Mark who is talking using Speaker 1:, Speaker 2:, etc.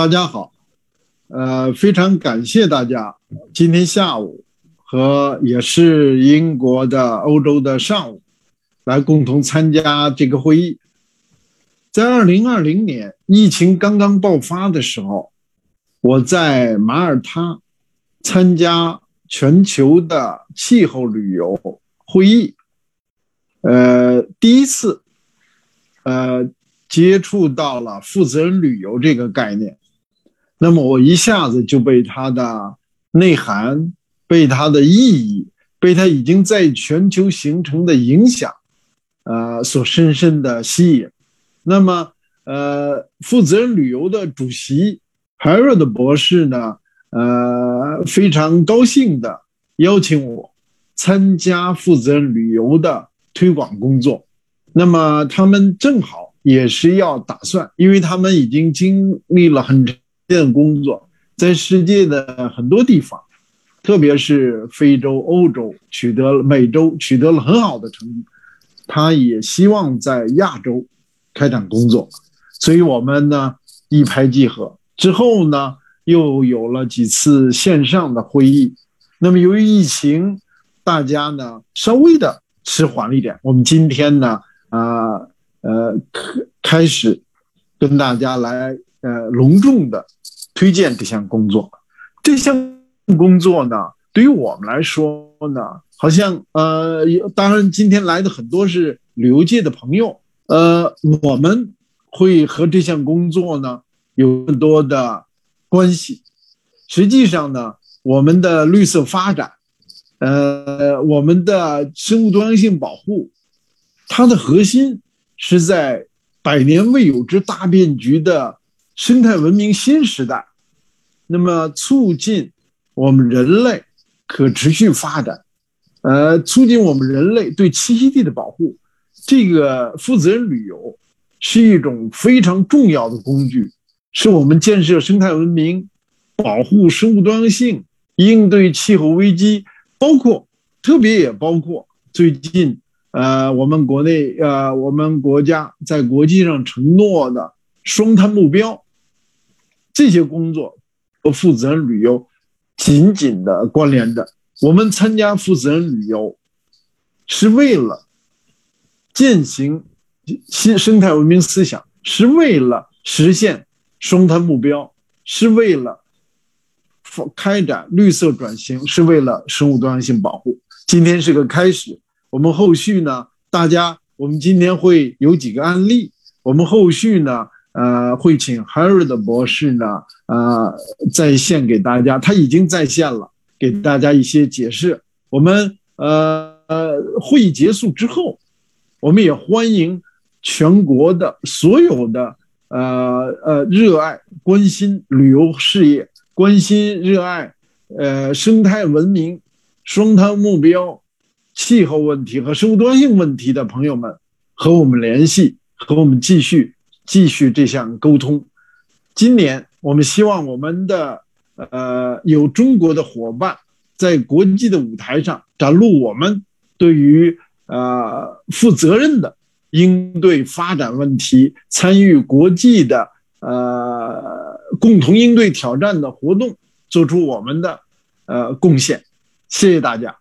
Speaker 1: 大家好，呃，非常感谢大家今天下午和也是英国的欧洲的上午来共同参加这个会议。在二零二零年疫情刚刚爆发的时候，我在马耳他参加全球的气候旅游会议，呃，第一次，呃。接触到了负责任旅游这个概念，那么我一下子就被它的内涵、被它的意义、被它已经在全球形成的影响，呃，所深深的吸引。那么，呃，负责任旅游的主席 h a r o d 博士呢，呃，非常高兴的邀请我参加负责任旅游的推广工作。那么，他们正好。也是要打算，因为他们已经经历了很长的工作，在世界的很多地方，特别是非洲、欧洲取得了美洲取得了很好的成绩，他也希望在亚洲开展工作，所以我们呢一拍即合。之后呢又有了几次线上的会议，那么由于疫情，大家呢稍微的迟缓了一点，我们今天呢啊。呃，开开始跟大家来呃隆重的推荐这项工作。这项工作呢，对于我们来说呢，好像呃，当然今天来的很多是旅游界的朋友，呃，我们会和这项工作呢有更多的关系。实际上呢，我们的绿色发展，呃，我们的生物多样性保护，它的核心。是在百年未有之大变局的生态文明新时代，那么促进我们人类可持续发展，呃，促进我们人类对栖息地的保护，这个负责任旅游是一种非常重要的工具，是我们建设生态文明、保护生物多样性、应对气候危机，包括特别也包括最近。呃，我们国内呃，我们国家在国际上承诺的双碳目标，这些工作和负责任旅游紧紧的关联着。我们参加负责任旅游，是为了践行新生态文明思想，是为了实现双碳目标，是为了开展绿色转型，是为了生物多样性保护。今天是个开始。我们后续呢？大家，我们今天会有几个案例。我们后续呢，呃，会请 Harry 的博士呢，呃，在线给大家，他已经在线了，给大家一些解释。我们呃呃，会议结束之后，我们也欢迎全国的所有的呃呃热爱、关心旅游事业、关心热爱呃生态文明、双碳目标。气候问题和生物多样性问题的朋友们和我们联系，和我们继续继续这项沟通。今年我们希望我们的呃有中国的伙伴在国际的舞台上展露我们对于呃负责任的应对发展问题、参与国际的呃共同应对挑战的活动，做出我们的呃贡献。谢谢大家。